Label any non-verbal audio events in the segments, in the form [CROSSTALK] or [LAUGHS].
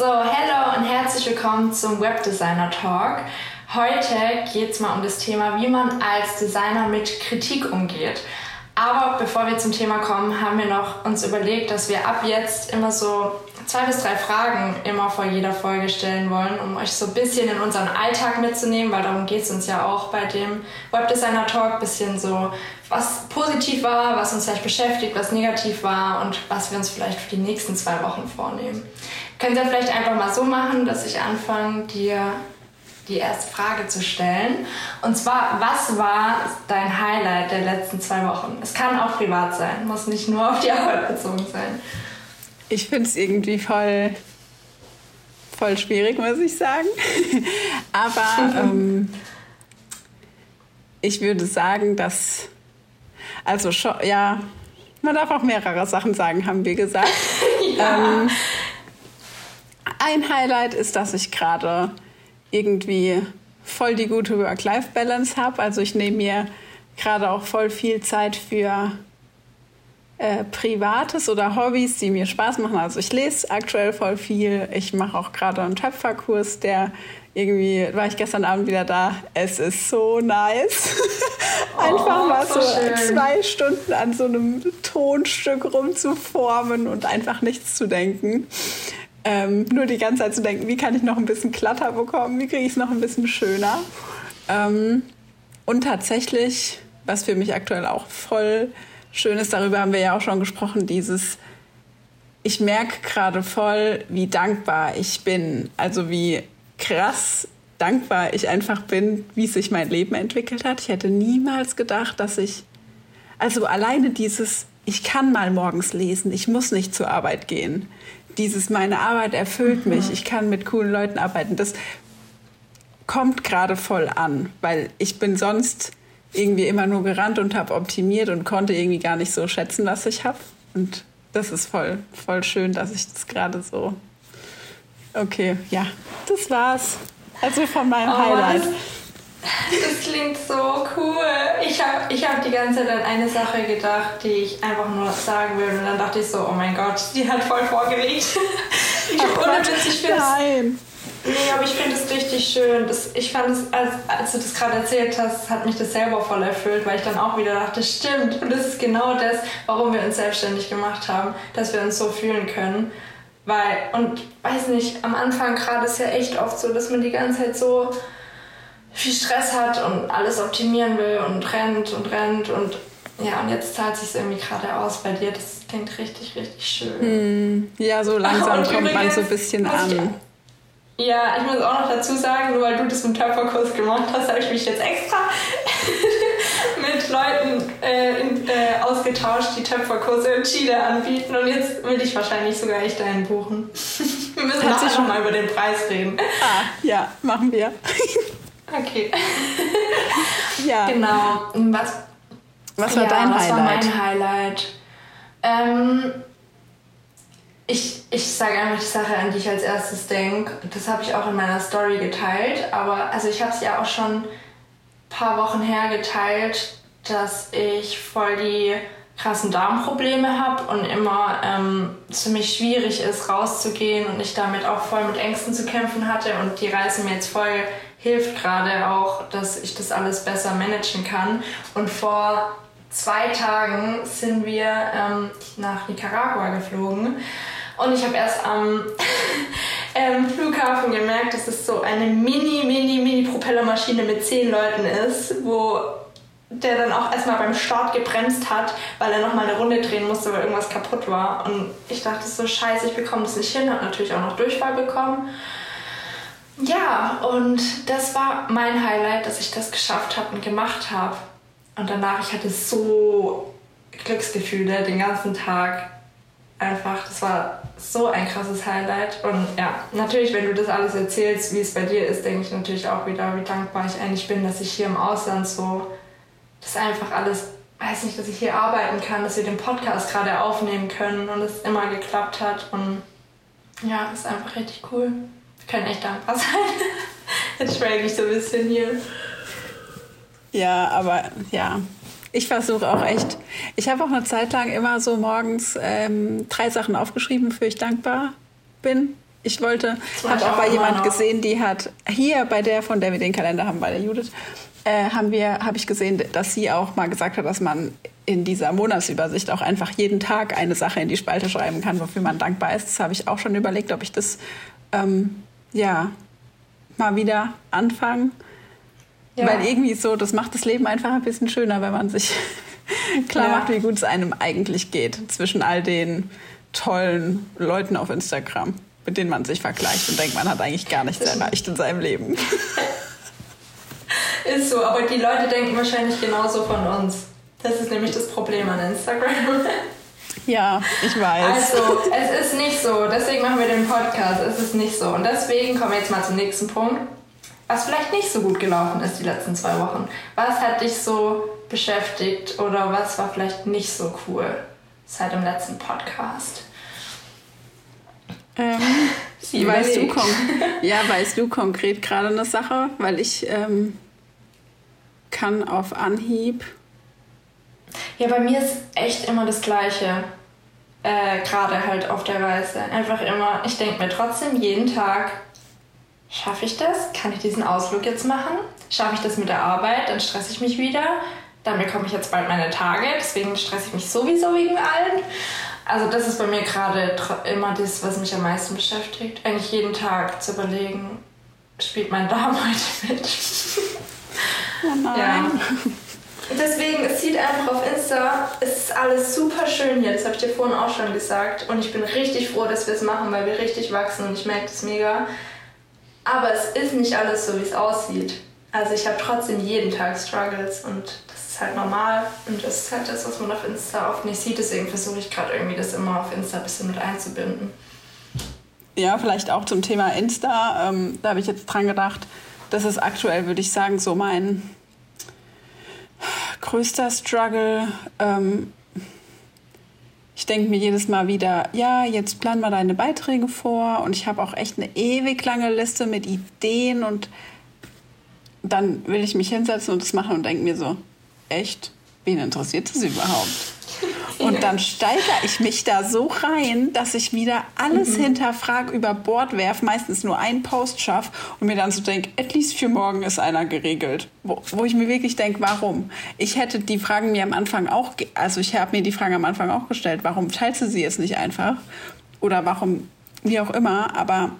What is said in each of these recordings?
So, hello und herzlich willkommen zum Webdesigner Talk. Heute geht es mal um das Thema, wie man als Designer mit Kritik umgeht. Aber bevor wir zum Thema kommen, haben wir noch uns überlegt, dass wir ab jetzt immer so zwei bis drei Fragen immer vor jeder Folge stellen wollen, um euch so ein bisschen in unseren Alltag mitzunehmen, weil darum geht es uns ja auch bei dem Webdesigner Talk, bisschen so, was positiv war, was uns vielleicht beschäftigt, was negativ war und was wir uns vielleicht für die nächsten zwei Wochen vornehmen. Können Sie vielleicht einfach mal so machen, dass ich anfange, dir die erste Frage zu stellen. Und zwar, was war dein Highlight der letzten zwei Wochen? Es kann auch privat sein, muss nicht nur auf die Arbeit bezogen sein. Ich finde es irgendwie voll, voll schwierig, muss ich sagen. [LAUGHS] Aber [LAUGHS] ähm, ich würde sagen, dass, also schon, ja, man darf auch mehrere Sachen sagen, haben wir gesagt. [LAUGHS] ja. ähm, ein Highlight ist, dass ich gerade irgendwie voll die gute Work-Life-Balance habe. Also ich nehme mir gerade auch voll viel Zeit für äh, Privates oder Hobbys, die mir Spaß machen. Also ich lese aktuell voll viel. Ich mache auch gerade einen Töpferkurs, der irgendwie war ich gestern Abend wieder da. Es ist so nice. [LAUGHS] einfach oh, mal so, so zwei Stunden an so einem Tonstück rumzuformen und einfach nichts zu denken. Ähm, nur die ganze Zeit zu denken, wie kann ich noch ein bisschen glatter bekommen, wie kriege ich es noch ein bisschen schöner. Ähm, und tatsächlich, was für mich aktuell auch voll schön ist, darüber haben wir ja auch schon gesprochen, dieses, ich merke gerade voll, wie dankbar ich bin. Also wie krass dankbar ich einfach bin, wie sich mein Leben entwickelt hat. Ich hätte niemals gedacht, dass ich, also alleine dieses, ich kann mal morgens lesen, ich muss nicht zur Arbeit gehen dieses meine Arbeit erfüllt mich, mhm. ich kann mit coolen Leuten arbeiten, das kommt gerade voll an, weil ich bin sonst irgendwie immer nur gerannt und habe optimiert und konnte irgendwie gar nicht so schätzen, was ich habe. Und das ist voll, voll schön, dass ich das gerade so. Okay, ja, das war's. Also von meinem oh, Highlight. Das klingt so cool. Ich habe ich hab die ganze Zeit an eine Sache gedacht, die ich einfach nur sagen will. Und dann dachte ich so, oh mein Gott, die hat voll vorgelegt. [LAUGHS] ich Ach, Witz, ich Nein. Nee, aber ich finde es richtig schön. Das, ich fand es, als, als du das gerade erzählt hast, hat mich das selber voll erfüllt, weil ich dann auch wieder dachte, stimmt. Und das ist genau das, warum wir uns selbstständig gemacht haben, dass wir uns so fühlen können. Weil, und weiß nicht, am Anfang gerade ist ja echt oft so, dass man die ganze Zeit so viel Stress hat und alles optimieren will und rennt und rennt und ja, und jetzt zahlt sich irgendwie gerade aus bei dir. Das klingt richtig, richtig schön. Hm, ja, so langsam kommt übrigens, man so ein bisschen an. Ich, ja, ich muss auch noch dazu sagen, nur weil du das mit Töpferkurs gemacht hast, habe ich mich jetzt extra [LAUGHS] mit Leuten äh, in, äh, ausgetauscht, die Töpferkurse in Chile anbieten. Und jetzt will ich wahrscheinlich sogar echt einen buchen. [LAUGHS] wir müssen nachher schon mal über den Preis reden. Ah, ja, machen wir. [LAUGHS] Okay. [LAUGHS] ja. Genau. Was, was war ja, dein was Highlight? Was war mein Highlight? Ähm, ich, ich sage einfach die Sache, an die ich als erstes denke. Das habe ich auch in meiner Story geteilt. Aber also ich habe es ja auch schon ein paar Wochen her geteilt, dass ich voll die krassen Darmprobleme habe und immer ähm, ziemlich schwierig ist, rauszugehen und ich damit auch voll mit Ängsten zu kämpfen hatte und die Reise mir jetzt voll hilft gerade auch, dass ich das alles besser managen kann. Und vor zwei Tagen sind wir ähm, nach Nicaragua geflogen und ich habe erst am [LAUGHS] ähm, Flughafen gemerkt, dass es so eine mini, mini, mini Propellermaschine mit zehn Leuten ist, wo der dann auch erstmal beim Start gebremst hat, weil er nochmal eine Runde drehen musste, weil irgendwas kaputt war. Und ich dachte so, scheiße, ich bekomme das nicht hin, habe natürlich auch noch Durchfall bekommen. Ja, und das war mein Highlight, dass ich das geschafft habe und gemacht habe. Und danach, ich hatte so Glücksgefühle den ganzen Tag. Einfach, das war so ein krasses Highlight. Und ja, natürlich, wenn du das alles erzählst, wie es bei dir ist, denke ich natürlich auch wieder, wie dankbar ich eigentlich bin, dass ich hier im Ausland so das einfach alles, weiß nicht, dass ich hier arbeiten kann, dass wir den Podcast gerade aufnehmen können und es immer geklappt hat. Und ja, ist einfach richtig cool können echt dankbar [LAUGHS] sein. Jetzt schwelge ich so ein bisschen hier. Ja, aber ja, ich versuche auch echt. Ich habe auch eine Zeit lang immer so morgens ähm, drei Sachen aufgeschrieben, für ich dankbar bin. Ich wollte, habe auch bei jemand gesehen, die hat hier bei der, von der wir den Kalender haben, bei der Judith, äh, haben wir, habe ich gesehen, dass sie auch mal gesagt hat, dass man in dieser Monatsübersicht auch einfach jeden Tag eine Sache in die Spalte schreiben kann, wofür man dankbar ist. Das habe ich auch schon überlegt, ob ich das ähm, ja mal wieder anfange. Ja. Weil irgendwie so, das macht das Leben einfach ein bisschen schöner, wenn man sich [LAUGHS] klar ja. macht, wie gut es einem eigentlich geht zwischen all den tollen Leuten auf Instagram, mit denen man sich vergleicht und denkt, man hat eigentlich gar nichts erreicht in seinem Leben. [LAUGHS] Ist so, aber die Leute denken wahrscheinlich genauso von uns. Das ist nämlich das Problem an Instagram. [LAUGHS] Ja, ich weiß. Also, es ist nicht so. Deswegen machen wir den Podcast. Es ist nicht so. Und deswegen kommen wir jetzt mal zum nächsten Punkt. Was vielleicht nicht so gut gelaufen ist die letzten zwei Wochen. Was hat dich so beschäftigt oder was war vielleicht nicht so cool seit dem letzten Podcast? Ähm, [LAUGHS] weißt du [LAUGHS] ja, weißt du konkret gerade eine Sache? Weil ich ähm, kann auf Anhieb. Ja, bei mir ist echt immer das Gleiche. Äh, Gerade halt auf der Reise. Einfach immer, ich denke mir trotzdem jeden Tag, schaffe ich das? Kann ich diesen Ausflug jetzt machen? Schaffe ich das mit der Arbeit? Dann stresse ich mich wieder. Dann bekomme ich jetzt bald meine Tage, deswegen stresse ich mich sowieso wegen allem. Also das ist bei mir gerade immer das, was mich am meisten beschäftigt. Eigentlich jeden Tag zu überlegen, spielt mein Darm [LAUGHS] heute mit. Oh nein. Ja. [LAUGHS] Deswegen, es sieht einfach auf Insta, es ist alles super schön hier. Das habe ich dir vorhin auch schon gesagt. Und ich bin richtig froh, dass wir es machen, weil wir richtig wachsen und ich merke das mega. Aber es ist nicht alles so, wie es aussieht. Also ich habe trotzdem jeden Tag Struggles und halt normal und das ist halt das, was man auf Insta oft nicht sieht. Deswegen versuche ich gerade irgendwie das immer auf Insta ein bisschen mit einzubinden. Ja, vielleicht auch zum Thema Insta. Ähm, da habe ich jetzt dran gedacht. Das ist aktuell, würde ich sagen, so mein größter Struggle. Ähm, ich denke mir jedes Mal wieder, ja, jetzt plan mal deine Beiträge vor und ich habe auch echt eine ewig lange Liste mit Ideen und dann will ich mich hinsetzen und das machen und denke mir so, echt, wen interessiert das überhaupt? Und dann steigere ich mich da so rein, dass ich wieder alles mhm. hinterfrage, über Bord werfe, meistens nur einen Post schaffe und mir dann so denke, at least für morgen ist einer geregelt. Wo, wo ich mir wirklich denke, warum? Ich hätte die Fragen mir am Anfang auch, also ich habe mir die Fragen am Anfang auch gestellt, warum teilst du sie jetzt nicht einfach? Oder warum, wie auch immer, aber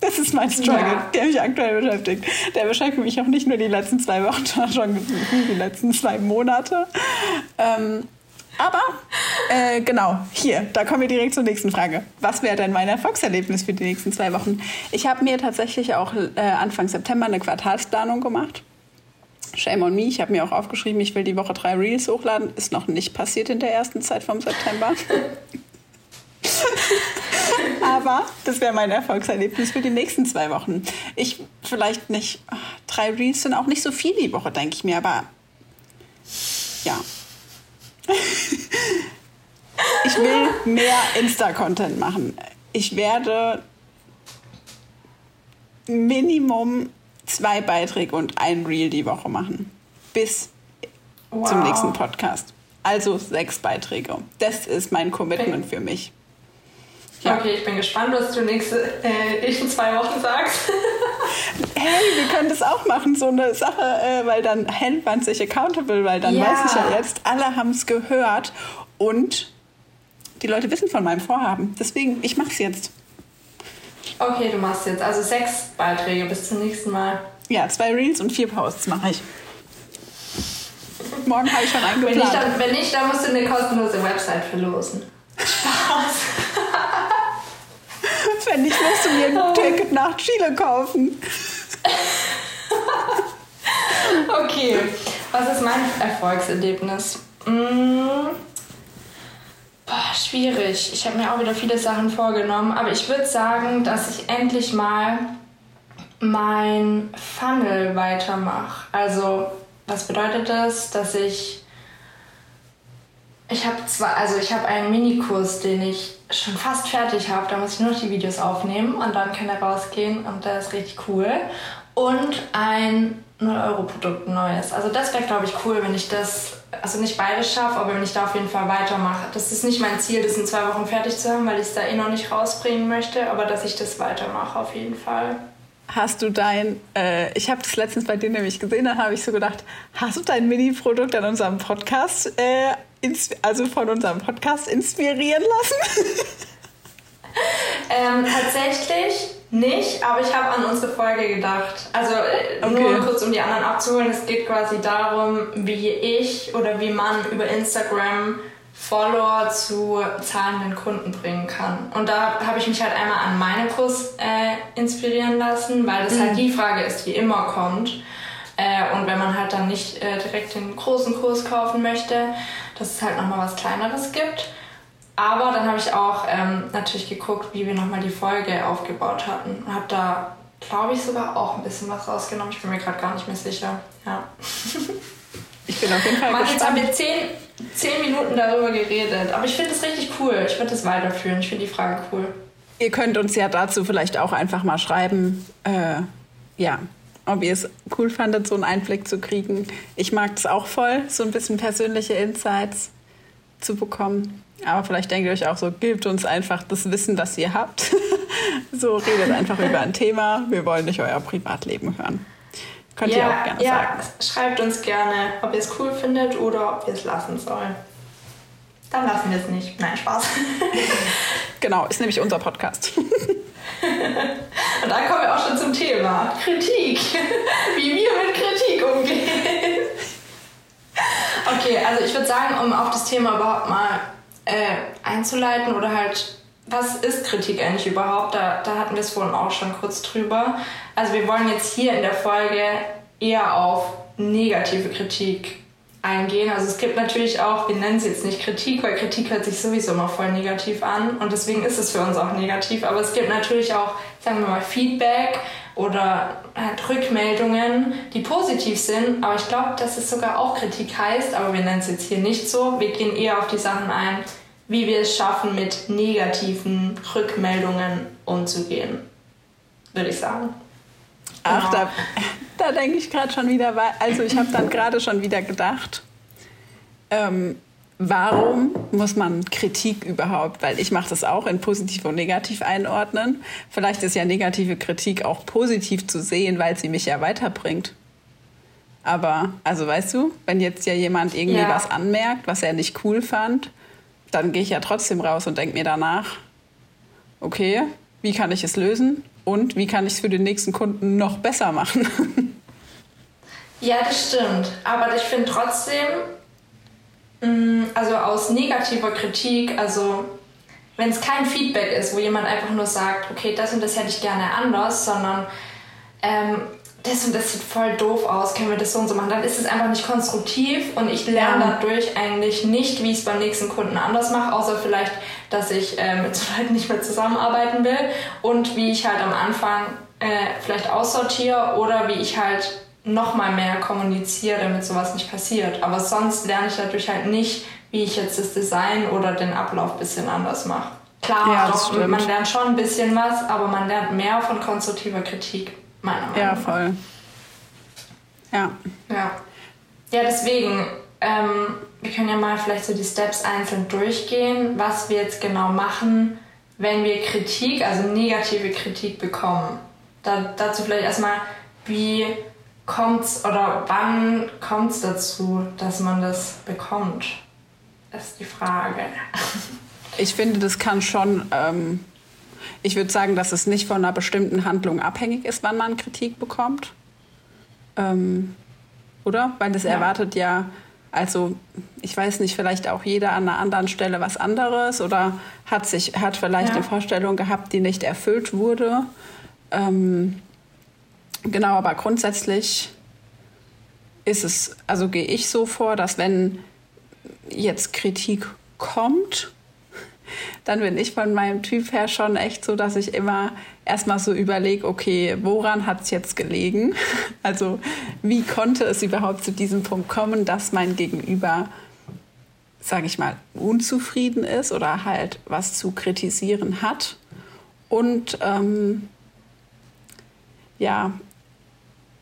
das ist mein Struggle, ja. der mich aktuell beschäftigt. Der beschäftigt mich auch nicht nur die letzten zwei Wochen, [LAUGHS] sondern schon die letzten zwei Monate. Ähm, aber äh, genau, hier, da kommen wir direkt zur nächsten Frage. Was wäre denn mein Erfolgserlebnis für die nächsten zwei Wochen? Ich habe mir tatsächlich auch äh, Anfang September eine Quartalsplanung gemacht. Shame on me, ich habe mir auch aufgeschrieben, ich will die Woche drei Reels hochladen. Ist noch nicht passiert in der ersten Zeit vom September. [LAUGHS] [LAUGHS] Aber das wäre mein Erfolgserlebnis für die nächsten zwei Wochen. Ich vielleicht nicht, drei Reels sind auch nicht so viel die Woche, denke ich mir, aber ja, [LAUGHS] ich will mehr Insta-Content machen. Ich werde Minimum zwei Beiträge und ein Reel die Woche machen. Bis wow. zum nächsten Podcast. Also sechs Beiträge. Das ist mein Commitment für mich. Ja. Okay, ich bin gespannt, was du nächste, äh, nächsten zwei Wochen sagst. hey, wir können das auch machen, so eine Sache, äh, weil dann hält man sich accountable, weil dann ja. weiß ich ja jetzt, alle haben es gehört und die Leute wissen von meinem Vorhaben. Deswegen, ich mache es jetzt. Okay, du machst jetzt also sechs Beiträge bis zum nächsten Mal. Ja, zwei Reels und vier Posts mache ich. Morgen habe ich schon einen Wenn nicht, dann, wenn nicht, dann musst du eine kostenlose Website verlosen. Spaß. Wenn nicht, musst du mir ein. [LAUGHS] Ticket nach Chile kaufen. okay, was ist mein Erfolgserlebnis? Mmh. Boah, schwierig. Ich habe mir auch wieder viele Sachen vorgenommen, aber ich würde sagen, dass ich endlich mal mein Funnel weitermache. Also, was bedeutet das? Dass ich ich habe zwar, also ich habe einen Minikurs, den ich schon fast fertig habe. Da muss ich nur noch die Videos aufnehmen und dann kann er rausgehen und der ist richtig cool. Und ein 0-Euro-Produkt neues. Also das wäre, glaube ich, cool, wenn ich das also nicht beides schaffe, aber wenn ich da auf jeden Fall weitermache. Das ist nicht mein Ziel, das in zwei Wochen fertig zu haben, weil ich es da eh noch nicht rausbringen möchte, aber dass ich das weitermache auf jeden Fall. Hast du dein, äh, ich habe das letztens bei dir nämlich gesehen, dann habe ich so gedacht, hast du dein Mini-Produkt an unserem Podcast, äh, also von unserem Podcast inspirieren lassen? [LAUGHS] ähm, tatsächlich nicht, aber ich habe an unsere Folge gedacht. Also äh, okay. nur kurz, um die anderen abzuholen. Es geht quasi darum, wie ich oder wie man über Instagram Follower zu zahlenden Kunden bringen kann. Und da habe ich mich halt einmal an meinen Kurs äh, inspirieren lassen, weil das halt mhm. halt die Frage ist, die immer kommt. Äh, und wenn man halt dann nicht äh, direkt den großen Kurs kaufen möchte, dass es halt nochmal was Kleineres gibt. Aber dann habe ich auch ähm, natürlich geguckt, wie wir nochmal die Folge aufgebaut hatten. Und habe da, glaube ich, sogar auch ein bisschen was rausgenommen. Ich bin mir gerade gar nicht mehr sicher. Ja. [LAUGHS] Ich bin auf jeden Fall Mann, jetzt haben wir zehn, zehn Minuten darüber geredet. Aber ich finde es richtig cool. Ich würde es weiterführen. Ich finde die Frage cool. Ihr könnt uns ja dazu vielleicht auch einfach mal schreiben, äh, ja, ob ihr es cool fandet, so einen Einblick zu kriegen. Ich mag es auch voll, so ein bisschen persönliche Insights zu bekommen. Aber vielleicht denkt ihr euch auch so, gebt uns einfach das Wissen, das ihr habt. [LAUGHS] so redet einfach über ein Thema. Wir wollen nicht euer Privatleben hören. Könnt ja, ihr auch gerne ja, sagen. Schreibt uns gerne, ob ihr es cool findet oder ob wir es lassen sollen. Dann lassen wir es nicht. Nein, Spaß. [LAUGHS] genau, ist nämlich unser Podcast. [LAUGHS] Und dann kommen wir auch schon zum Thema Kritik. [LAUGHS] Wie wir mit Kritik umgehen. Okay, also ich würde sagen, um auf das Thema überhaupt mal äh, einzuleiten oder halt, was ist Kritik eigentlich überhaupt? Da, da hatten wir es vorhin auch schon kurz drüber. Also wir wollen jetzt hier in der Folge eher auf negative Kritik eingehen. Also es gibt natürlich auch, wir nennen es jetzt nicht Kritik, weil Kritik hört sich sowieso immer voll negativ an und deswegen ist es für uns auch negativ. Aber es gibt natürlich auch, sagen wir mal, Feedback oder halt Rückmeldungen, die positiv sind. Aber ich glaube, dass es sogar auch Kritik heißt, aber wir nennen es jetzt hier nicht so. Wir gehen eher auf die Sachen ein, wie wir es schaffen, mit negativen Rückmeldungen umzugehen, würde ich sagen. Ach, genau. da, da denke ich gerade schon wieder, also ich habe dann gerade schon wieder gedacht, ähm, warum muss man Kritik überhaupt, weil ich mache das auch in positiv und negativ einordnen. Vielleicht ist ja negative Kritik auch positiv zu sehen, weil sie mich ja weiterbringt. Aber, also weißt du, wenn jetzt ja jemand irgendwie ja. was anmerkt, was er nicht cool fand, dann gehe ich ja trotzdem raus und denke mir danach, okay, wie kann ich es lösen und wie kann ich es für den nächsten Kunden noch besser machen? [LAUGHS] Ja, das stimmt. Aber ich finde trotzdem, mm, also aus negativer Kritik, also wenn es kein Feedback ist, wo jemand einfach nur sagt, okay, das und das hätte ich gerne anders, sondern ähm, das und das sieht voll doof aus, können wir das so und so machen, dann ist es einfach nicht konstruktiv und ich lerne dadurch eigentlich nicht, wie ich es beim nächsten Kunden anders mache, außer vielleicht, dass ich äh, mit so Leuten nicht mehr zusammenarbeiten will und wie ich halt am Anfang äh, vielleicht aussortiere oder wie ich halt noch mal mehr kommuniziere, damit sowas nicht passiert. Aber sonst lerne ich dadurch halt nicht, wie ich jetzt das Design oder den Ablauf ein bisschen anders mache. Klar, ja, doch, man lernt schon ein bisschen was, aber man lernt mehr von konstruktiver Kritik meiner Meinung Ja, voll. Ja. Ja. Ja, deswegen, ähm, wir können ja mal vielleicht so die Steps einzeln durchgehen, was wir jetzt genau machen, wenn wir Kritik, also negative Kritik bekommen. Da, dazu vielleicht erstmal, wie kommt's oder wann kommt es dazu, dass man das bekommt? Das ist die Frage. [LAUGHS] Ich finde, das kann schon ähm, ich würde sagen, dass es nicht von einer bestimmten Handlung abhängig ist, wann man Kritik bekommt. Ähm, oder? Weil das ja. erwartet ja, also ich weiß nicht, vielleicht auch jeder an einer anderen Stelle was anderes oder hat sich hat vielleicht ja. eine Vorstellung gehabt, die nicht erfüllt wurde. Ähm, genau, aber grundsätzlich ist es, also gehe ich so vor, dass wenn jetzt Kritik kommt, dann bin ich von meinem Typ her schon echt so, dass ich immer erstmal so überlege, okay, woran hat es jetzt gelegen? [LAUGHS] Also wie konnte es überhaupt zu diesem Punkt kommen, dass mein Gegenüber, sage ich mal, unzufrieden ist oder halt was zu kritisieren hat? Und ähm, ja,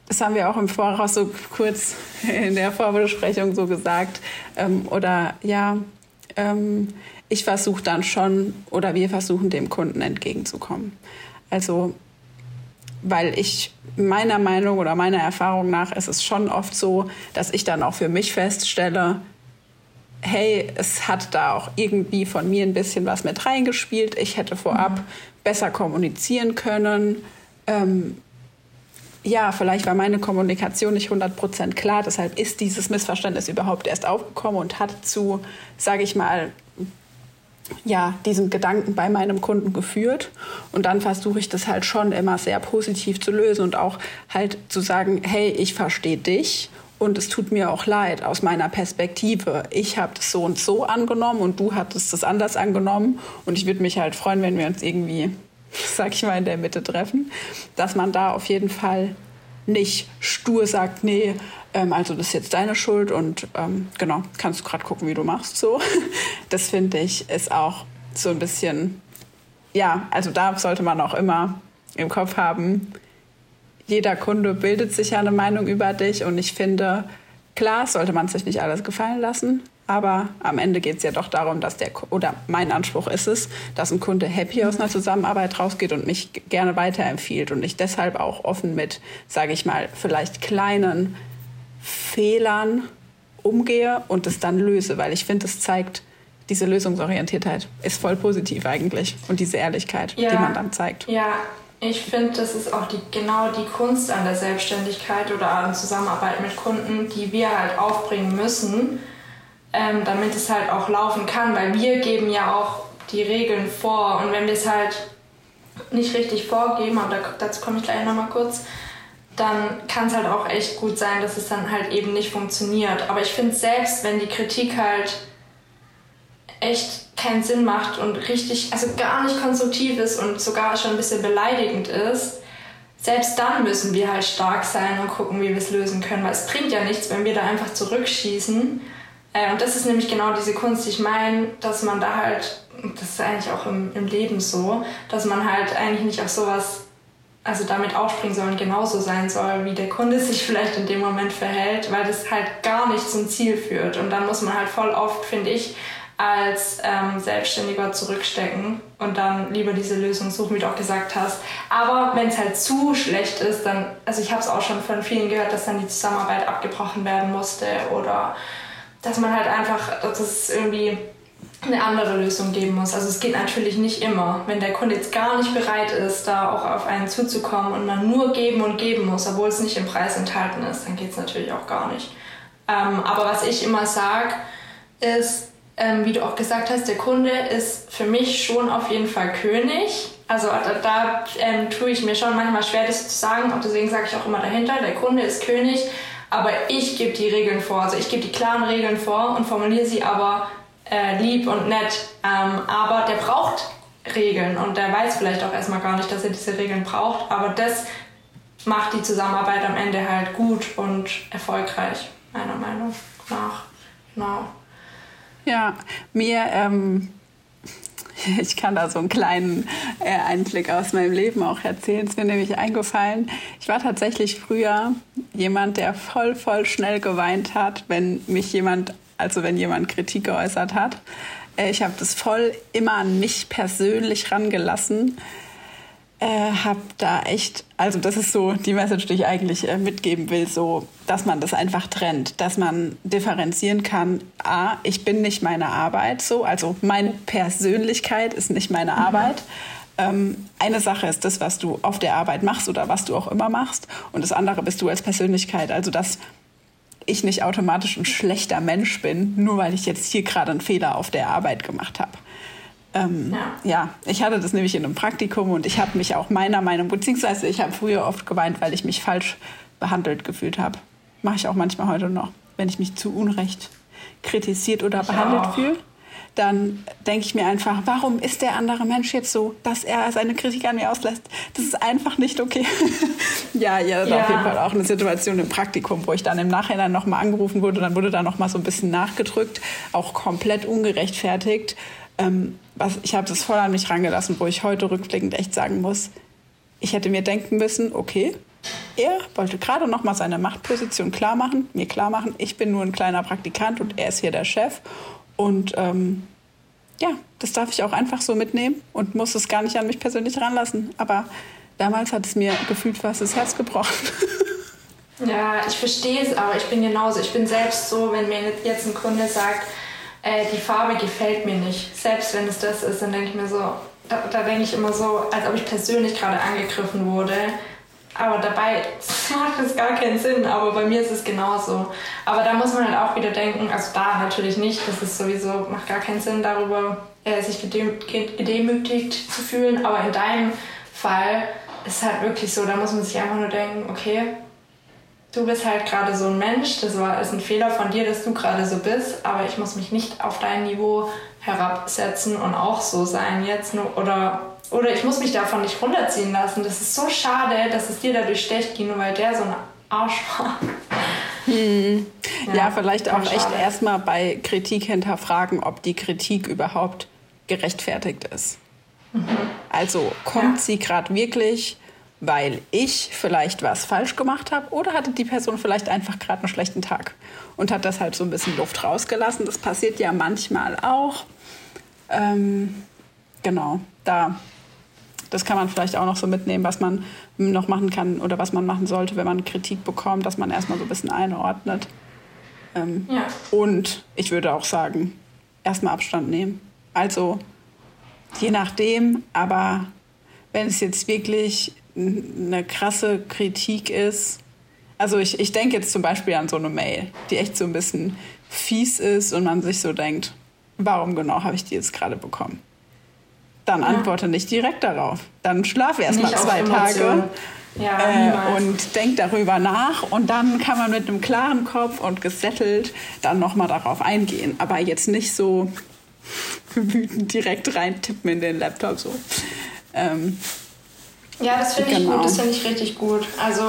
das haben wir auch im Voraus so kurz [LAUGHS] in der Vorbesprechung so gesagt. Ähm, oder ja, ähm, ich versuche dann schon oder wir versuchen dem Kunden entgegenzukommen. Also, weil ich meiner Meinung oder meiner Erfahrung nach ist es schon oft so, dass ich dann auch für mich feststelle, hey, es hat da auch irgendwie von mir ein bisschen was mit reingespielt. Ich hätte vorab mhm. besser kommunizieren können. Ähm, ja, vielleicht war meine Kommunikation nicht 100% klar, deshalb ist dieses Missverständnis überhaupt erst aufgekommen und hat zu, sage ich mal, ja, diesem Gedanken bei meinem Kunden geführt. Und dann versuche ich das halt schon immer sehr positiv zu lösen und auch halt zu sagen, hey, ich verstehe dich und es tut mir auch leid aus meiner Perspektive. Ich habe das so und so angenommen und du hattest das anders angenommen. Und ich würde mich halt freuen, wenn wir uns irgendwie [LAUGHS] sag ich mal, in der Mitte treffen, dass man da auf jeden Fall nicht stur sagt, nee, ähm, also das ist jetzt deine Schuld und ähm, genau, kannst du gerade gucken, wie du machst. So, [LAUGHS] das finde ich ist auch so ein bisschen, ja, also da sollte man auch immer im Kopf haben, jeder Kunde bildet sich ja eine Meinung über dich und ich finde, klar sollte man sich nicht alles gefallen lassen, aber am Ende geht es ja doch darum, dass der, oder mein Anspruch ist es, dass ein Kunde happy aus einer Zusammenarbeit rausgeht und mich gerne weiterempfiehlt und ich deshalb auch offen mit, sage ich mal, vielleicht kleinen Fehlern umgehe und es dann löse, weil ich finde, es zeigt, diese Lösungsorientiertheit ist voll positiv eigentlich und diese Ehrlichkeit, ja, die man dann zeigt. Ja, ich finde, das ist auch die, genau die Kunst an der Selbstständigkeit oder an Zusammenarbeit mit Kunden, die wir halt aufbringen müssen ähm, damit es halt auch laufen kann, weil wir geben ja auch die Regeln vor und wenn wir es halt nicht richtig vorgeben, und dazu komme ich gleich nochmal kurz, dann kann es halt auch echt gut sein, dass es dann halt eben nicht funktioniert. Aber ich finde selbst, wenn die Kritik halt echt keinen Sinn macht und richtig, also gar nicht konstruktiv ist und sogar schon ein bisschen beleidigend ist, selbst dann müssen wir halt stark sein und gucken, wie wir es lösen können, weil es bringt ja nichts, wenn wir da einfach zurückschießen äh, und das ist nämlich genau diese Kunst, ich meine, dass man da halt, das ist eigentlich auch im, im Leben so, dass man halt eigentlich nicht auf sowas, also damit aufspringen soll und genauso sein soll, wie der Kunde sich vielleicht in dem Moment verhält, weil das halt gar nicht zum Ziel führt. Und dann muss man halt voll oft, finde ich, als ähm, Selbstständiger zurückstecken und dann lieber diese Lösung suchen, wie du auch gesagt hast. Aber wenn es halt zu schlecht ist, dann, also ich habe es auch schon von vielen gehört, dass dann die Zusammenarbeit abgebrochen werden musste oder dass man halt einfach, dass es irgendwie eine andere Lösung geben muss. Also es geht natürlich nicht immer. Wenn der Kunde jetzt gar nicht bereit ist, da auch auf einen zuzukommen und man nur geben und geben muss, obwohl es nicht im Preis enthalten ist, dann geht es natürlich auch gar nicht. Ähm, aber was ich immer sage, ist, ähm, wie du auch gesagt hast, der Kunde ist für mich schon auf jeden Fall König. Also da, da ähm, tue ich mir schon manchmal schwer, das zu sagen. Und deswegen sage ich auch immer dahinter, der Kunde ist König aber ich gebe die Regeln vor. Also ich gebe die klaren Regeln vor und formuliere sie aber äh, lieb und nett. Ähm, aber der braucht Regeln und der weiß vielleicht auch erstmal gar nicht, dass er diese Regeln braucht. Aber das macht die Zusammenarbeit am Ende halt gut und erfolgreich, meiner Meinung nach. Genau. Ja, mir ähm, [LAUGHS] Ich kann da so einen kleinen äh, Einblick aus meinem Leben auch erzählen. Es mir nämlich eingefallen, ich war tatsächlich früher jemand, der voll, voll schnell geweint hat, wenn mich jemand, also wenn jemand Kritik geäußert hat. Äh, ich habe das voll immer an mich persönlich rangelassen äh, habe da echt, also das ist so die Message, die ich eigentlich äh, mitgeben will, so, dass man das einfach trennt, dass man differenzieren kann. A, ich bin nicht meine Arbeit, so, also meine Persönlichkeit ist nicht meine mhm. Arbeit. Ähm, eine Sache ist das, was du auf der Arbeit machst oder was du auch immer machst, und das andere bist du als Persönlichkeit. Also dass ich nicht automatisch ein schlechter Mensch bin, nur weil ich jetzt hier gerade einen Fehler auf der Arbeit gemacht habe. Ähm, ja. ja. ich hatte das nämlich in einem Praktikum und ich habe mich auch meiner Meinung, beziehungsweise ich habe früher oft geweint, weil ich mich falsch behandelt gefühlt habe. Mache ich auch manchmal heute noch, wenn ich mich zu Unrecht kritisiert oder ich behandelt fühle. Dann denke ich mir einfach, warum ist der andere Mensch jetzt so, dass er seine Kritik an mir auslässt? Das ist einfach nicht okay. [LAUGHS] ja, ja, das ja. auf jeden Fall auch eine Situation im Praktikum, wo ich dann im Nachhinein nochmal angerufen wurde. Dann wurde da nochmal so ein bisschen nachgedrückt, auch komplett ungerechtfertigt. Ähm, was, ich habe das voll an mich rangelassen, wo ich heute rückblickend echt sagen muss, ich hätte mir denken müssen, okay, er wollte gerade noch mal seine Machtposition klar machen, mir klar machen, ich bin nur ein kleiner Praktikant und er ist hier der Chef. Und ähm, ja, das darf ich auch einfach so mitnehmen und muss es gar nicht an mich persönlich ranlassen. Aber damals hat es mir gefühlt fast das Herz gebrochen. [LAUGHS] Ja, ich verstehe es, aber ich bin genauso. Ich bin selbst so, wenn mir jetzt ein Kunde sagt, äh, die Farbe gefällt mir nicht, selbst wenn es das ist, dann denke ich mir so, da, da denke ich immer so, als ob ich persönlich gerade angegriffen wurde. Aber dabei [LAUGHS] macht es gar keinen Sinn, aber bei mir ist es genauso. Aber da muss man halt auch wieder denken, also da natürlich nicht, das ist sowieso, macht gar keinen Sinn darüber, äh, sich gedemütigt zu fühlen, aber in deinem Fall ist halt wirklich so, da muss man sich einfach nur denken, okay, du bist halt gerade so ein Mensch, das war, ist ein Fehler von dir, dass du gerade so bist, aber ich muss mich nicht auf dein Niveau herabsetzen und auch so sein jetzt nur, oder, oder ich muss mich davon nicht runterziehen lassen. Das ist so schade, dass es dir dadurch schlecht ging, nur weil der so ein Arsch war. Hm. Ja, ja, vielleicht auch echt erstmal bei Kritik hinterfragen, ob die Kritik überhaupt gerechtfertigt ist. Mhm. Also kommt ja. sie gerade wirklich weil ich vielleicht was falsch gemacht habe oder hatte die Person vielleicht einfach gerade einen schlechten Tag und hat deshalb so ein bisschen Luft rausgelassen. Das passiert ja manchmal auch. Ähm, genau, da. Das kann man vielleicht auch noch so mitnehmen, was man noch machen kann oder was man machen sollte, wenn man Kritik bekommt, dass man erstmal so ein bisschen einordnet. Ähm, ja. Und ich würde auch sagen, erstmal Abstand nehmen. Also je nachdem, aber wenn es jetzt wirklich eine krasse Kritik ist. Also ich, ich denke jetzt zum Beispiel an so eine Mail, die echt so ein bisschen fies ist und man sich so denkt, warum genau habe ich die jetzt gerade bekommen? Dann ja. antworte nicht direkt darauf. Dann schlaf erst mal zwei Tage ja, äh, und denk darüber nach und dann kann man mit einem klaren Kopf und gesettelt dann nochmal darauf eingehen. Aber jetzt nicht so [LAUGHS] wütend direkt reintippen in den Laptop so. Ähm, ja, das finde ich genau. gut, das finde ich richtig gut. Also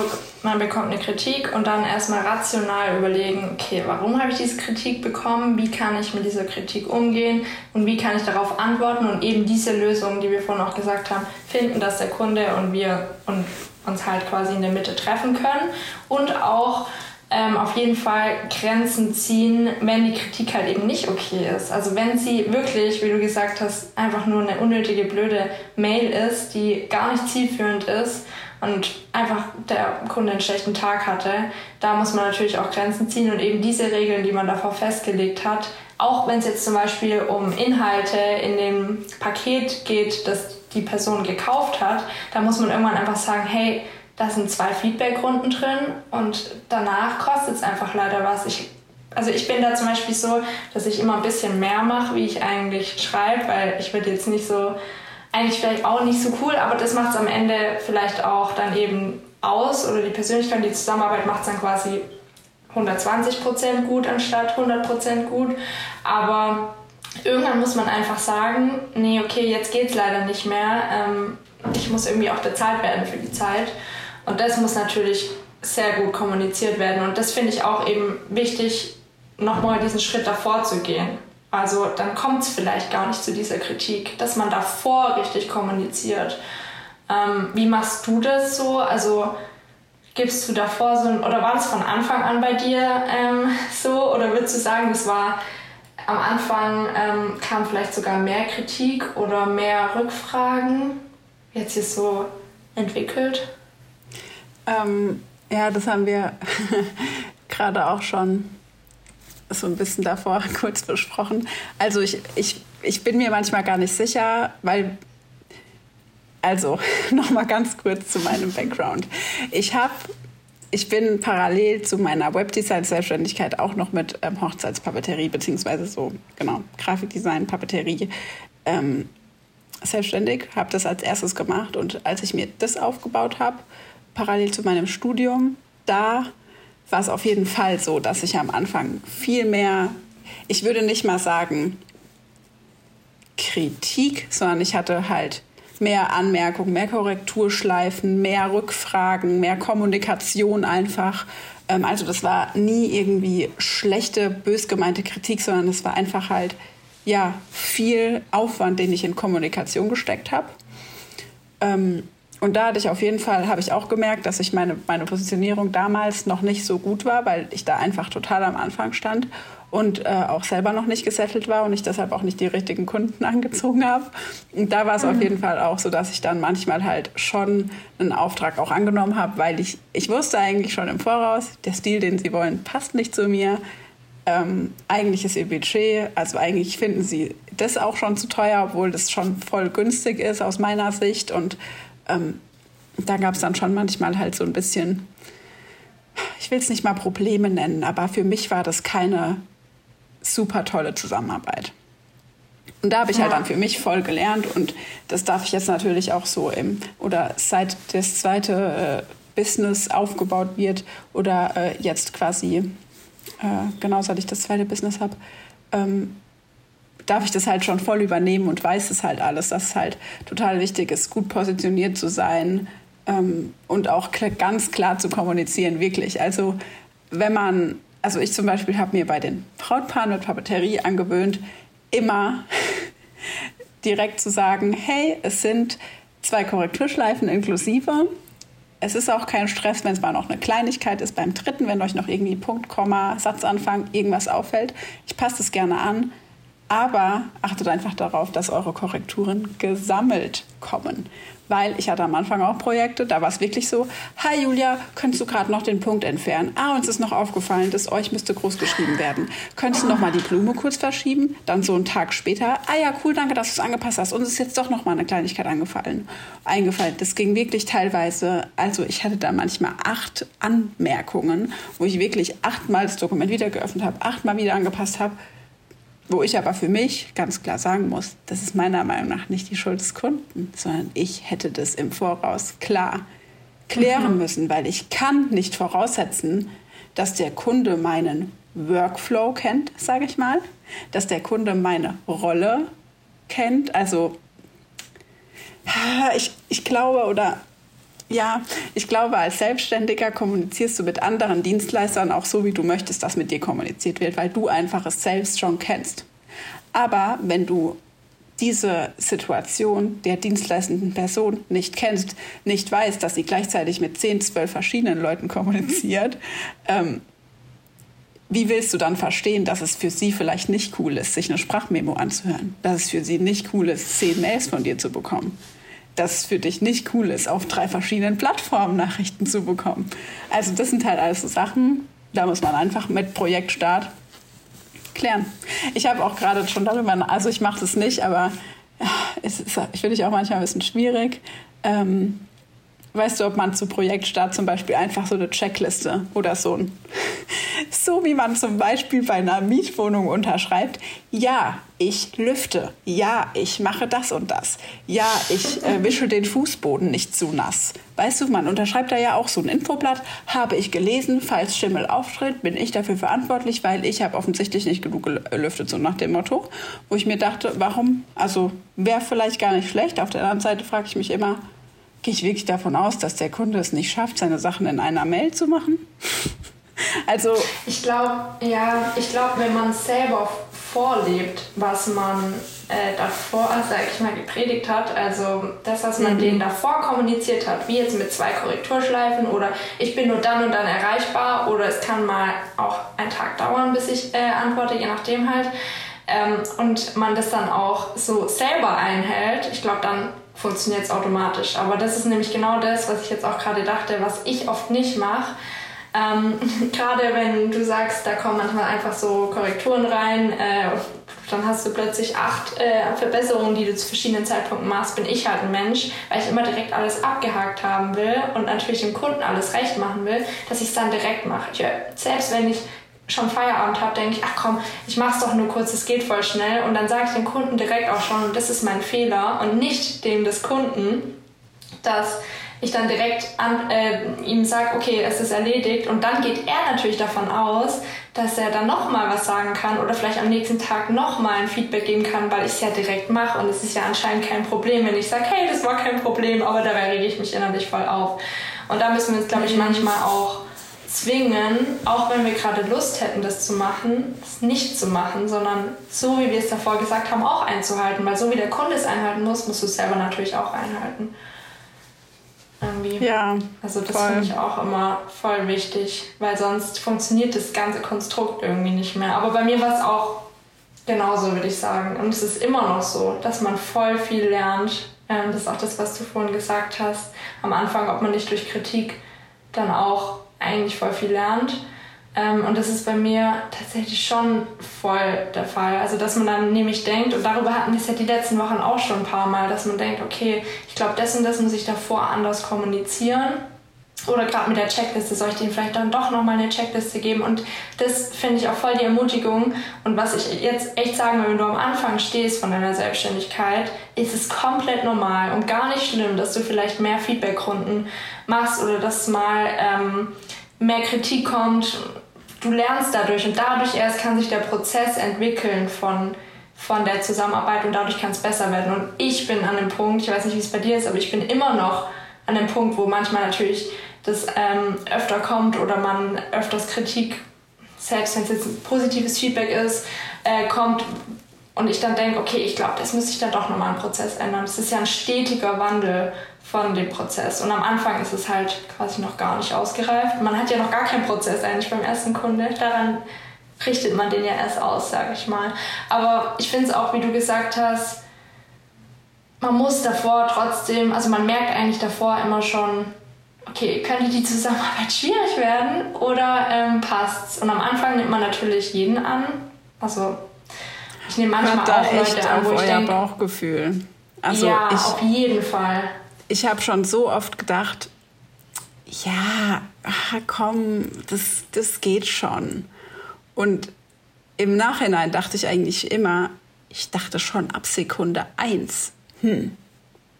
man bekommt eine Kritik und dann erstmal rational überlegen, okay, warum habe ich diese Kritik bekommen, wie kann ich mit dieser Kritik umgehen und wie kann ich darauf antworten und eben diese Lösung, die wir vorhin auch gesagt haben, finden, dass der Kunde und wir und uns halt quasi in der Mitte treffen können und auch ähm, auf jeden Fall Grenzen ziehen, wenn die Kritik halt eben nicht okay ist. Also wenn sie wirklich, wie du gesagt hast, einfach nur eine unnötige, blöde Mail ist, die gar nicht zielführend ist und einfach der Kunde einen schlechten Tag hatte, da muss man natürlich auch Grenzen ziehen und eben diese Regeln, die man davor festgelegt hat, auch wenn es jetzt zum Beispiel um Inhalte in dem Paket geht, das die Person gekauft hat, da muss man irgendwann einfach sagen, hey, da sind zwei Feedback-Runden drin und danach kostet es einfach leider was. Ich, also ich bin da zum Beispiel so, dass ich immer ein bisschen mehr mache, wie ich eigentlich schreibe, weil ich würde jetzt nicht so, eigentlich vielleicht auch nicht so cool, aber das macht es am Ende vielleicht auch dann eben aus oder die Persönlichkeit, die Zusammenarbeit macht es dann quasi 120% gut anstatt 100% gut. Aber irgendwann muss man einfach sagen, nee, okay, jetzt geht es leider nicht mehr. Ähm, ich muss irgendwie auch bezahlt werden für die Zeit. Und das muss natürlich sehr gut kommuniziert werden. Und das finde ich auch eben wichtig, nochmal diesen Schritt davor zu gehen. Also dann kommt es vielleicht gar nicht zu dieser Kritik, dass man davor richtig kommuniziert. Ähm, wie machst du das so? Also gibst du davor so ein, oder war das von Anfang an bei dir ähm, [LAUGHS] so? Oder würdest du sagen, das war am Anfang ähm, kam vielleicht sogar mehr Kritik oder mehr Rückfragen? Hat sich so entwickelt? Ähm, ja, das haben wir [LAUGHS] gerade auch schon so ein bisschen davor [LAUGHS] kurz besprochen. Also ich, ich, ich bin mir manchmal gar nicht sicher, weil, also [LAUGHS] nochmal ganz kurz zu meinem Background. Ich habe ich bin parallel zu meiner Webdesign-Selbstständigkeit auch noch mit ähm, Hochzeitspapeterie, beziehungsweise so, genau, Grafikdesign, Papeterie ähm, selbstständig, habe das als erstes gemacht und als ich mir das aufgebaut habe, parallel zu meinem Studium, da war es auf jeden Fall so, dass ich am Anfang viel mehr, ich würde nicht mal sagen Kritik, sondern ich hatte halt mehr Anmerkungen, mehr Korrekturschleifen, mehr Rückfragen, mehr Kommunikation einfach. Ähm, also das war nie irgendwie schlechte, bös gemeinte Kritik, sondern es war einfach halt ja viel Aufwand, den ich in Kommunikation gesteckt habe. Ähm, und da hatte ich auf jeden Fall, habe ich auch gemerkt, dass ich meine, meine Positionierung damals noch nicht so gut war, weil ich da einfach total am Anfang stand und äh, auch selber noch nicht gesettelt war und ich deshalb auch nicht die richtigen Kunden [LAUGHS] angezogen habe. Und da war es mhm. auf jeden Fall auch so, dass ich dann manchmal halt schon einen Auftrag auch angenommen habe, weil ich, ich wusste eigentlich schon im Voraus, der Stil, den sie wollen, passt nicht zu mir. Ähm, eigentlich ist ihr Budget, also eigentlich finden sie das auch schon zu teuer, obwohl das schon voll günstig ist aus meiner Sicht. Und ähm, da gab es dann schon manchmal halt so ein bisschen, ich will es nicht mal Probleme nennen, aber für mich war das keine super tolle Zusammenarbeit. Und da habe ich halt dann für mich voll gelernt und das darf ich jetzt natürlich auch so im, oder seit das zweite äh, Business aufgebaut wird oder äh, jetzt quasi, äh, genau seit ich das zweite Business habe, ähm, darf ich das halt schon voll übernehmen und weiß es halt alles, dass es halt total wichtig ist, gut positioniert zu sein ähm, und auch ganz klar zu kommunizieren, wirklich. Also wenn man also ich zum Beispiel habe mir bei den Brautpaaren mit Papeterie angewöhnt, immer [LAUGHS] direkt zu sagen, hey, es sind zwei Korrekturschleifen inklusive. Es ist auch kein Stress, wenn es mal noch eine Kleinigkeit ist beim dritten, wenn euch noch irgendwie Punkt, Komma, Satzanfang, irgendwas auffällt. Ich passe das gerne an, aber achtet einfach darauf, dass eure Korrekturen gesammelt kommen weil ich hatte am Anfang auch Projekte, da war es wirklich so, hi Julia, könntest du gerade noch den Punkt entfernen? Ah, uns ist noch aufgefallen, das euch müsste groß geschrieben werden. Könntest du noch mal die Blume kurz verschieben? Dann so einen Tag später, ah ja, cool, danke, dass du es angepasst hast. Uns ist jetzt doch noch mal eine Kleinigkeit angefallen. eingefallen. Das ging wirklich teilweise, also ich hatte da manchmal acht Anmerkungen, wo ich wirklich achtmal das Dokument wieder geöffnet habe, achtmal wieder angepasst habe wo ich aber für mich ganz klar sagen muss, das ist meiner Meinung nach nicht die Schuld des Kunden, sondern ich hätte das im Voraus klar klären mhm. müssen, weil ich kann nicht voraussetzen, dass der Kunde meinen Workflow kennt, sage ich mal, dass der Kunde meine Rolle kennt. Also ich, ich glaube oder ja, ich glaube, als Selbstständiger kommunizierst du mit anderen Dienstleistern auch so, wie du möchtest, dass mit dir kommuniziert wird, weil du einfach es selbst schon kennst. Aber wenn du diese Situation der dienstleistenden Person nicht kennst, nicht weißt, dass sie gleichzeitig mit 10, 12 verschiedenen Leuten kommuniziert, [LAUGHS] ähm, wie willst du dann verstehen, dass es für sie vielleicht nicht cool ist, sich eine Sprachmemo anzuhören? Dass es für sie nicht cool ist, 10 Mails von dir zu bekommen? Dass es für dich nicht cool ist, auf drei verschiedenen Plattformen Nachrichten zu bekommen. Also das sind halt alles so Sachen, da muss man einfach mit Projektstart klären. Ich habe auch gerade schon darüber, also ich mache das nicht, aber es ist, finde ich auch manchmal ein bisschen schwierig. Ähm, weißt du, ob man zu Projektstart zum Beispiel einfach so eine Checkliste oder so ein [LAUGHS] so wie man zum Beispiel bei einer Mietwohnung unterschreibt, ja, ich lüfte, ja, ich mache das und das, ja, ich äh, wische den Fußboden nicht zu nass. Weißt du, man unterschreibt da ja auch so ein Infoblatt, habe ich gelesen, falls Schimmel auftritt, bin ich dafür verantwortlich, weil ich habe offensichtlich nicht genug gelüftet, so nach dem Motto, wo ich mir dachte, warum, also wäre vielleicht gar nicht schlecht. Auf der anderen Seite frage ich mich immer, gehe ich wirklich davon aus, dass der Kunde es nicht schafft, seine Sachen in einer Mail zu machen? [LAUGHS] Also ich glaube, ja, ich glaube, wenn man selber vorlebt, was man äh, davor, sag ich mal, gepredigt hat, also das, was man mhm. denen davor kommuniziert hat, wie jetzt mit zwei Korrekturschleifen oder ich bin nur dann und dann erreichbar oder es kann mal auch einen Tag dauern, bis ich äh, antworte, je nachdem halt. Ähm, und man das dann auch so selber einhält, ich glaube, dann funktioniert es automatisch. Aber das ist nämlich genau das, was ich jetzt auch gerade dachte, was ich oft nicht mache ähm, [LAUGHS] Gerade wenn du sagst, da kommen manchmal einfach so Korrekturen rein, äh, dann hast du plötzlich acht äh, Verbesserungen, die du zu verschiedenen Zeitpunkten machst, bin ich halt ein Mensch, weil ich immer direkt alles abgehakt haben will und natürlich dem Kunden alles recht machen will, dass ich es dann direkt mache. Ich, selbst wenn ich schon Feierabend habe, denke ich, ach komm, ich mach's doch nur kurz, es geht voll schnell und dann sage ich dem Kunden direkt auch schon, das ist mein Fehler und nicht dem des Kunden, dass ich dann direkt an, äh, ihm sage, okay, es ist erledigt und dann geht er natürlich davon aus, dass er dann nochmal was sagen kann oder vielleicht am nächsten Tag nochmal ein Feedback geben kann, weil ich es ja direkt mache und es ist ja anscheinend kein Problem, wenn ich sage, hey, das war kein Problem, aber dabei rege ich mich innerlich voll auf. Und da müssen wir uns, glaube ich, mhm. manchmal auch zwingen, auch wenn wir gerade Lust hätten, das zu machen, es nicht zu machen, sondern so, wie wir es davor gesagt haben, auch einzuhalten. Weil so wie der Kunde es einhalten muss, musst du es selber natürlich auch einhalten. Irgendwie. Ja. Also das finde ich auch immer voll wichtig, weil sonst funktioniert das ganze Konstrukt irgendwie nicht mehr. Aber bei mir war es auch genauso, würde ich sagen. Und es ist immer noch so, dass man voll viel lernt. Das ist auch das, was du vorhin gesagt hast. Am Anfang, ob man nicht durch Kritik dann auch eigentlich voll viel lernt. Ähm, und das ist bei mir tatsächlich schon voll der Fall. Also, dass man dann nämlich denkt, und darüber hatten wir es ja die letzten Wochen auch schon ein paar Mal, dass man denkt, okay, ich glaube, das und das muss ich davor anders kommunizieren. Oder gerade mit der Checkliste, soll ich denen vielleicht dann doch nochmal eine Checkliste geben? Und das finde ich auch voll die Ermutigung. Und was ich jetzt echt sagen will, wenn du am Anfang stehst von deiner Selbstständigkeit, ist es komplett normal und gar nicht schlimm, dass du vielleicht mehr Feedbackrunden machst oder dass mal ähm, mehr Kritik kommt du lernst dadurch und dadurch erst kann sich der Prozess entwickeln von, von der Zusammenarbeit und dadurch kann es besser werden. Und ich bin an dem Punkt, ich weiß nicht, wie es bei dir ist, aber ich bin immer noch an dem Punkt, wo manchmal natürlich das ähm, öfter kommt oder man öfters Kritik, selbst wenn es jetzt ein positives Feedback ist, äh, kommt und ich dann denke, okay, ich glaube, das müsste ich dann doch nochmal im Prozess ändern. Es ist ja ein stetiger Wandel von dem Prozess. Und am Anfang ist es halt quasi noch gar nicht ausgereift. Man hat ja noch gar keinen Prozess eigentlich beim ersten Kunde. Daran richtet man den ja erst aus, sage ich mal. Aber ich finde es auch, wie du gesagt hast, man muss davor trotzdem, also man merkt eigentlich davor immer schon, okay, könnte die Zusammenarbeit [LAUGHS] schwierig werden oder ähm, passt's? Und am Anfang nimmt man natürlich jeden an. Also ich nehme manchmal auch Leute an, wo ich denke, Bauchgefühl. Also ja, ich, auf jeden Fall ich habe schon so oft gedacht, ja, ach, komm, das, das geht schon. Und im Nachhinein dachte ich eigentlich immer, ich dachte schon ab Sekunde eins, hm,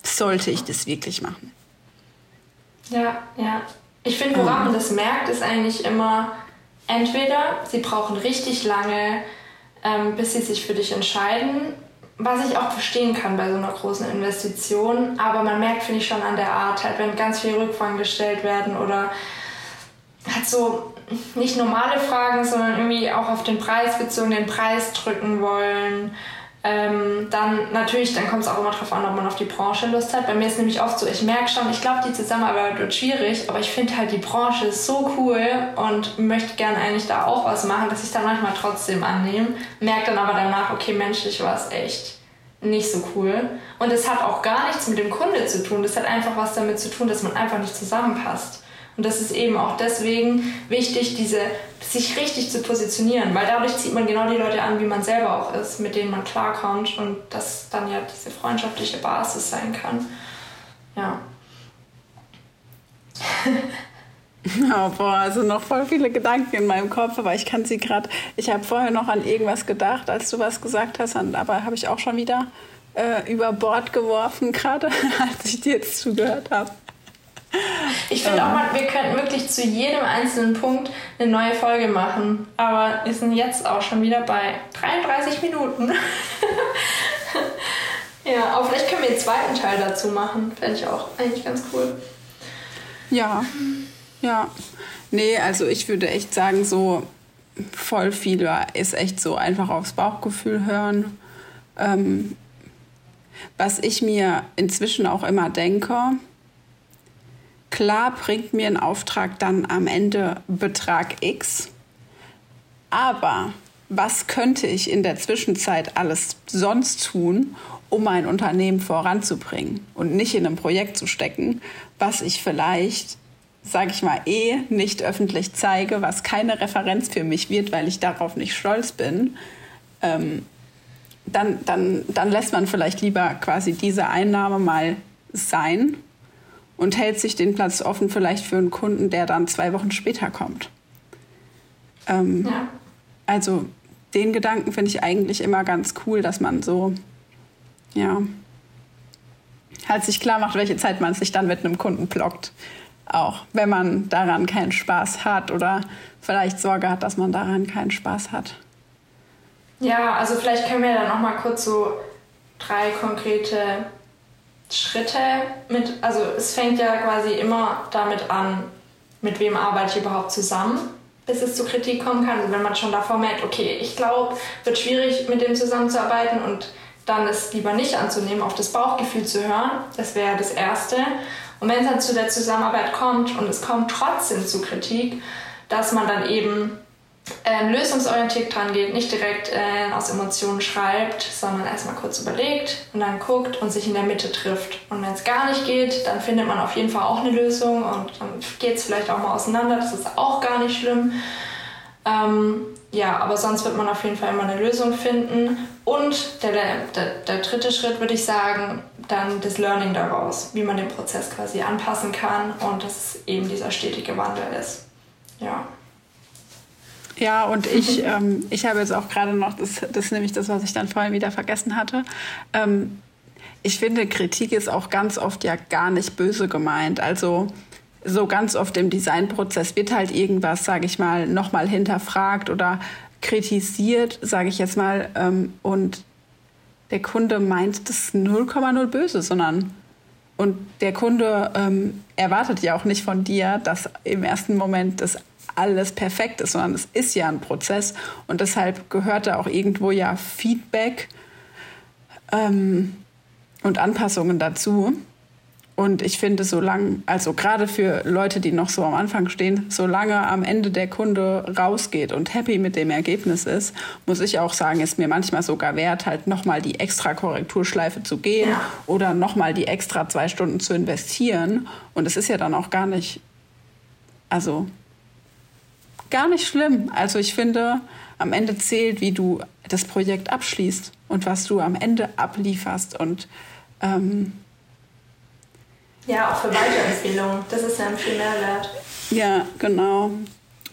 sollte ich das wirklich machen? Ja, ja. Ich finde, woran man das merkt, ist eigentlich immer, entweder sie brauchen richtig lange, ähm, bis sie sich für dich entscheiden, was ich auch verstehen kann bei so einer großen Investition, aber man merkt, finde ich, schon an der Art, halt, wenn ganz viele Rückfragen gestellt werden oder halt so nicht normale Fragen, sondern irgendwie auch auf den Preis bezogen, den Preis drücken wollen. Ähm, dann natürlich, dann kommt es auch immer darauf an, ob man auf die Branche Lust hat. Bei mir ist nämlich oft so, ich merke schon, ich glaube, die Zusammenarbeit wird schwierig, aber ich finde halt die Branche so cool und möchte gerne eigentlich da auch was machen, dass ich dann manchmal trotzdem annehme. Merke dann aber danach, okay, menschlich war es echt nicht so cool. Und es hat auch gar nichts mit dem Kunde zu tun. Das hat einfach was damit zu tun, dass man einfach nicht zusammenpasst. Und das ist eben auch deswegen wichtig, diese, sich richtig zu positionieren, weil dadurch zieht man genau die Leute an, wie man selber auch ist, mit denen man klarkommt und das dann ja diese freundschaftliche Basis sein kann. Ja. [LAUGHS] Oh, boah, also noch voll viele Gedanken in meinem Kopf, aber ich kann sie gerade. Ich habe vorher noch an irgendwas gedacht, als du was gesagt hast, aber habe ich auch schon wieder äh, über Bord geworfen, [LAUGHS] gerade als ich dir jetzt zugehört habe. Ich finde auch mal, wir könnten wirklich zu jedem einzelnen Punkt eine neue Folge machen. Aber wir sind jetzt auch schon wieder bei 33 Minuten. [LAUGHS] ja, aber vielleicht können wir den zweiten Teil dazu machen. Fände ich auch eigentlich ganz cool. Ja, ja. Nee, also ich würde echt sagen, so voll viel ist echt so einfach aufs Bauchgefühl hören. Ähm, was ich mir inzwischen auch immer denke, Klar bringt mir ein Auftrag dann am Ende Betrag X, aber was könnte ich in der Zwischenzeit alles sonst tun, um mein Unternehmen voranzubringen und nicht in ein Projekt zu stecken, was ich vielleicht, sage ich mal, eh nicht öffentlich zeige, was keine Referenz für mich wird, weil ich darauf nicht stolz bin. Ähm, dann, dann, dann lässt man vielleicht lieber quasi diese Einnahme mal sein und hält sich den Platz offen vielleicht für einen Kunden, der dann zwei Wochen später kommt. Ähm, ja. Also den Gedanken finde ich eigentlich immer ganz cool, dass man so, ja, halt sich klar macht, welche Zeit man sich dann mit einem Kunden blockt. Auch wenn man daran keinen Spaß hat oder vielleicht Sorge hat, dass man daran keinen Spaß hat. Ja, also vielleicht können wir dann noch mal kurz so drei konkrete Schritte mit, also es fängt ja quasi immer damit an, mit wem arbeite ich überhaupt zusammen, bis es zu Kritik kommen kann. Also wenn man schon davor merkt, okay, ich glaube, wird schwierig mit dem zusammenzuarbeiten und dann es lieber nicht anzunehmen, auf das Bauchgefühl zu hören. Das wäre das Erste. Und wenn es dann zu der Zusammenarbeit kommt und es kommt trotzdem zu Kritik, dass man dann eben äh, lösungsorientiert dran geht, nicht direkt äh, aus Emotionen schreibt, sondern erstmal kurz überlegt und dann guckt und sich in der Mitte trifft. Und wenn es gar nicht geht, dann findet man auf jeden Fall auch eine Lösung und dann geht es vielleicht auch mal auseinander. Das ist auch gar nicht schlimm. Ähm, ja, aber sonst wird man auf jeden Fall immer eine Lösung finden. Und der, der, der dritte Schritt würde ich sagen, dann das Learning daraus, wie man den Prozess quasi anpassen kann und dass es eben dieser stetige Wandel ist. Ja. Ja, und ich, ähm, ich habe jetzt auch gerade noch, das, das ist nämlich das, was ich dann vorhin wieder vergessen hatte. Ähm, ich finde, Kritik ist auch ganz oft ja gar nicht böse gemeint. Also so ganz oft im Designprozess wird halt irgendwas, sage ich mal, nochmal hinterfragt oder kritisiert, sage ich jetzt mal. Ähm, und der Kunde meint das 0,0 böse, sondern und der Kunde ähm, erwartet ja auch nicht von dir, dass im ersten Moment das alles perfekt ist, sondern es ist ja ein Prozess und deshalb gehört da auch irgendwo ja Feedback ähm, und Anpassungen dazu. Und ich finde, solange, also gerade für Leute, die noch so am Anfang stehen, solange am Ende der Kunde rausgeht und happy mit dem Ergebnis ist, muss ich auch sagen, ist mir manchmal sogar wert, halt nochmal die extra Korrekturschleife zu gehen ja. oder nochmal die extra zwei Stunden zu investieren. Und es ist ja dann auch gar nicht, also gar nicht schlimm. Also ich finde, am Ende zählt, wie du das Projekt abschließt und was du am Ende ablieferst. Und ähm, ja, auch für Weiterempfehlungen. Das ist ja ein viel Mehrwert. Ja, genau.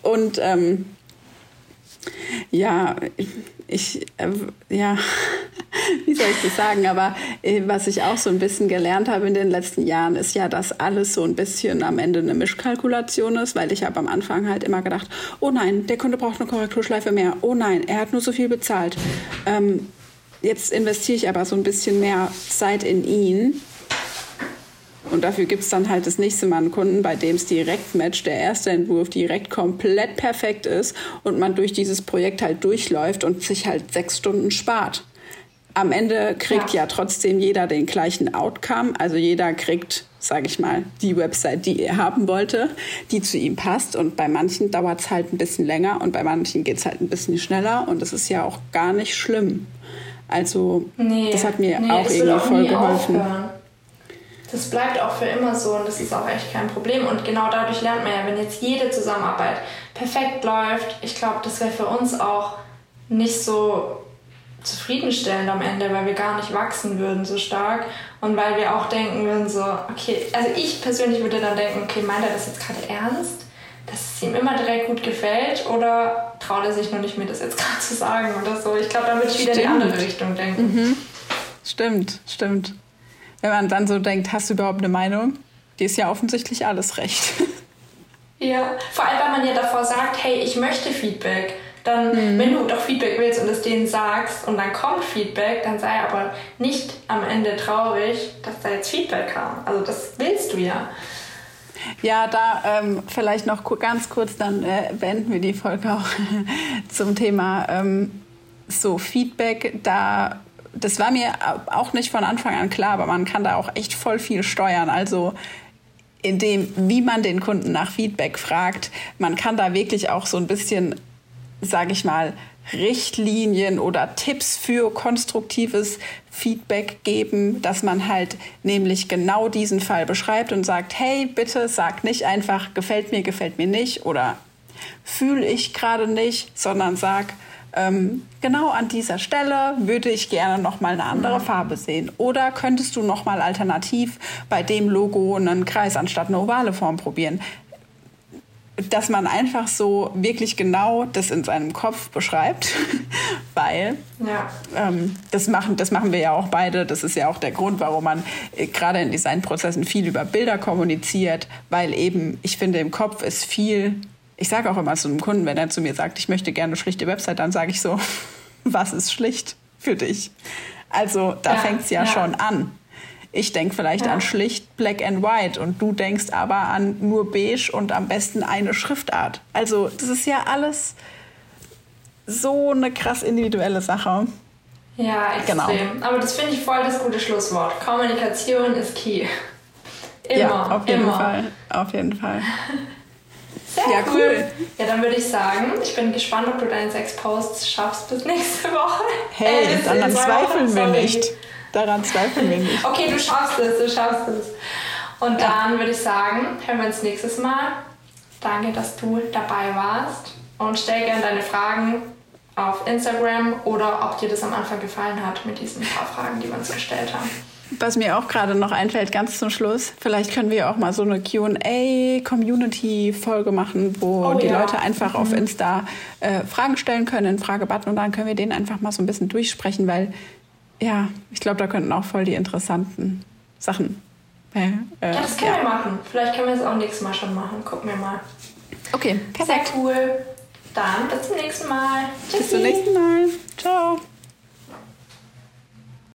Und ähm, ja, ich, äh, ja, [LAUGHS] wie soll ich das sagen? Aber äh, was ich auch so ein bisschen gelernt habe in den letzten Jahren, ist ja, dass alles so ein bisschen am Ende eine Mischkalkulation ist, weil ich habe am Anfang halt immer gedacht, oh nein, der Kunde braucht eine Korrekturschleife mehr. Oh nein, er hat nur so viel bezahlt. Ähm, jetzt investiere ich aber so ein bisschen mehr Zeit in ihn und dafür gibt es dann halt das nächste Mal einen Kunden, bei dem es direkt matcht, der erste Entwurf direkt komplett perfekt ist und man durch dieses Projekt halt durchläuft und sich halt sechs Stunden spart. Am Ende kriegt ja, ja trotzdem jeder den gleichen Outcome. Also jeder kriegt, sage ich mal, die Website, die er haben wollte, die zu ihm passt. Und bei manchen dauert es halt ein bisschen länger und bei manchen geht es halt ein bisschen schneller. Und das ist ja auch gar nicht schlimm. Also nee, das hat mir nee, auch irgendwie voll geholfen. Aufhören das bleibt auch für immer so und das ist auch echt kein Problem. Und genau dadurch lernt man ja, wenn jetzt jede Zusammenarbeit perfekt läuft, ich glaube, das wäre für uns auch nicht so zufriedenstellend am Ende, weil wir gar nicht wachsen würden so stark und weil wir auch denken würden so, okay, also ich persönlich würde dann denken, okay, meint er das jetzt gerade ernst? Dass es ihm immer direkt gut gefällt oder traut er sich nur nicht, mir das jetzt [LAUGHS] gerade zu sagen oder so? Ich glaube, dann würde ich wieder in die andere Richtung denken. Mhm. Stimmt, stimmt. Wenn man dann so denkt, hast du überhaupt eine Meinung? Die ist ja offensichtlich alles recht. [LAUGHS] Ja, vor allem, weil man ja davor sagt, hey, ich möchte Feedback. Dann, mhm. wenn du doch Feedback willst und es denen sagst und dann kommt Feedback, dann sei aber nicht am Ende traurig, dass da jetzt Feedback kam. Also das willst du ja. Ja, da ähm, vielleicht noch ganz kurz, dann äh, beenden wir die Folge auch [LAUGHS] zum Thema ähm, so Feedback. Da das war mir auch nicht von Anfang an klar, aber man kann da auch echt voll viel steuern. Also in dem, wie man den Kunden nach Feedback fragt, man kann da wirklich auch so ein bisschen, sage ich mal, Richtlinien oder Tipps für konstruktives Feedback geben, dass man halt nämlich genau diesen Fall beschreibt und sagt, hey, bitte sag nicht einfach, gefällt mir, gefällt mir nicht oder fühle ich gerade nicht, sondern sag, ähm, genau an dieser Stelle würde ich gerne noch mal eine andere Farbe sehen. Oder könntest du noch mal alternativ bei dem Logo einen Kreis anstatt eine ovale Form probieren? dass man einfach so wirklich genau das in seinem Kopf beschreibt, [LAUGHS] weil ja. ähm, das, machen, das machen wir ja auch beide. Das ist ja auch der Grund, warum man äh, gerade in Designprozessen viel über Bilder kommuniziert, weil eben, ich finde, im Kopf ist viel ich sage auch immer zu einem Kunden, wenn er zu mir sagt, ich möchte gerne eine schlichte Website, dann sage ich so, [LAUGHS] was ist schlicht für dich? Also da ja, fängt es ja, ja, schon an. Ich denke vielleicht ja. an schlicht Black and White und du denkst aber an nur beige und am besten eine Schriftart. Also das ist ja alles so eine krass individuelle Sache. Ja, extrem. Genau. Aber das finde ich voll das gute Schlusswort. Kommunikation ist key. Immer, ja, auf jeden immer. Fall. Auf jeden Fall. [LAUGHS] Sehr ja, cool. cool. Ja, dann würde ich sagen, ich bin gespannt, ob du deine sechs Posts schaffst bis nächste Woche. Hey, äh, daran zweifeln wir nicht. Daran zweifeln wir nicht. Okay, du schaffst es, du schaffst es. Und ja. dann würde ich sagen, hören wir uns nächstes Mal. Danke, dass du dabei warst. Und stell gerne deine Fragen auf Instagram oder ob dir das am Anfang gefallen hat mit diesen paar Fragen, die wir uns gestellt haben. Was mir auch gerade noch einfällt, ganz zum Schluss, vielleicht können wir auch mal so eine QA-Community-Folge machen, wo oh, die ja. Leute einfach mhm. auf Insta äh, Fragen stellen können, in Fragebutton und dann können wir den einfach mal so ein bisschen durchsprechen, weil ja, ich glaube, da könnten auch voll die interessanten Sachen. Äh, ja, das können ja. wir machen. Vielleicht können wir es auch nächstes Mal schon machen. Gucken wir mal. Okay, perfekt. Sehr cool. Dann bis zum nächsten Mal. Tschüssi. Bis zum nächsten Mal. Ciao.